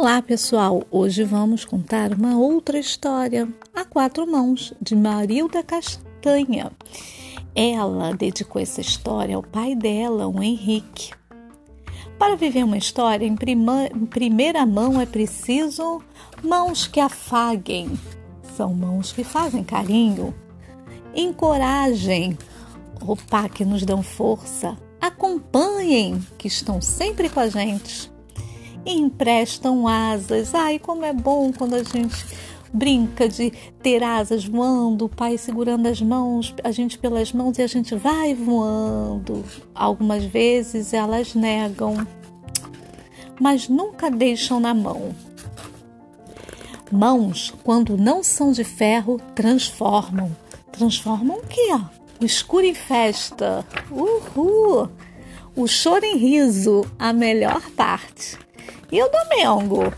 Olá, pessoal! Hoje vamos contar uma outra história, A Quatro Mãos, de Marilda Castanha. Ela dedicou essa história ao pai dela, o Henrique. Para viver uma história em, prima, em primeira mão é preciso mãos que afaguem, são mãos que fazem carinho, encorajem, opa, que nos dão força, acompanhem, que estão sempre com a gente e emprestam asas. Ai, como é bom quando a gente brinca de ter asas voando, o pai segurando as mãos, a gente pelas mãos e a gente vai voando. Algumas vezes elas negam, mas nunca deixam na mão. Mãos, quando não são de ferro, transformam. Transformam o quê? O escuro em festa. Uhul! O choro em riso, a melhor parte. E o domingo?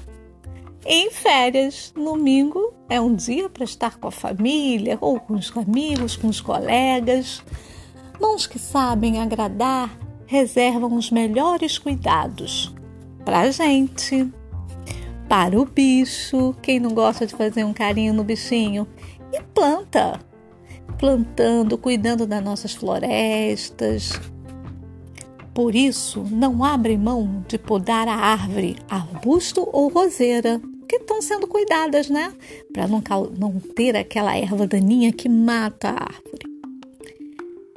Em férias, domingo é um dia para estar com a família, ou com os amigos, com os colegas. Mãos que sabem agradar reservam os melhores cuidados para a gente, para o bicho, quem não gosta de fazer um carinho no bichinho, e planta, plantando, cuidando das nossas florestas, por isso, não abre mão de podar a árvore, arbusto ou roseira, que estão sendo cuidadas, né? Para não, não ter aquela erva daninha que mata a árvore.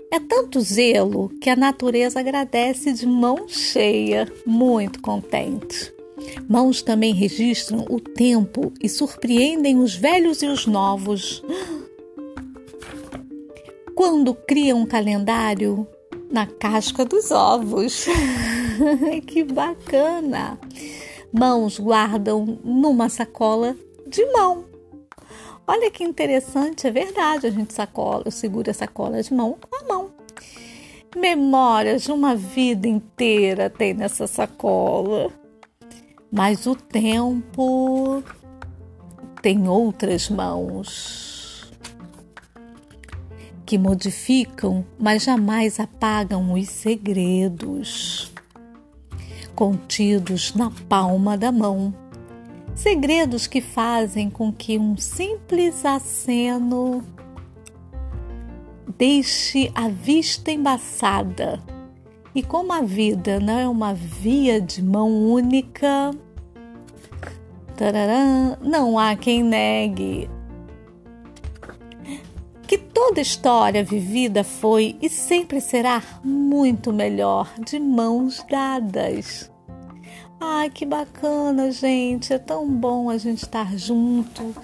É tanto zelo que a natureza agradece de mão cheia, muito contente. Mãos também registram o tempo e surpreendem os velhos e os novos. Quando criam um calendário, na casca dos ovos. que bacana! Mãos guardam numa sacola de mão. Olha que interessante, é verdade, a gente sacola, segura a sacola de mão com a mão. Memórias de uma vida inteira tem nessa sacola. Mas o tempo tem outras mãos que modificam, mas jamais apagam os segredos contidos na palma da mão. Segredos que fazem com que um simples aceno deixe a vista embaçada. E como a vida não é uma via de mão única, tararã, não há quem negue toda história vivida foi e sempre será muito melhor de mãos dadas. Ai, que bacana, gente! É tão bom a gente estar junto,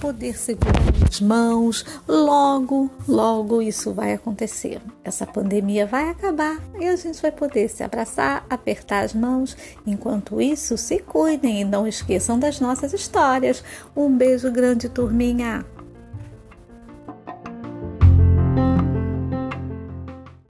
poder segurar as mãos. Logo, logo isso vai acontecer. Essa pandemia vai acabar e a gente vai poder se abraçar, apertar as mãos. Enquanto isso, se cuidem e não esqueçam das nossas histórias. Um beijo grande, turminha!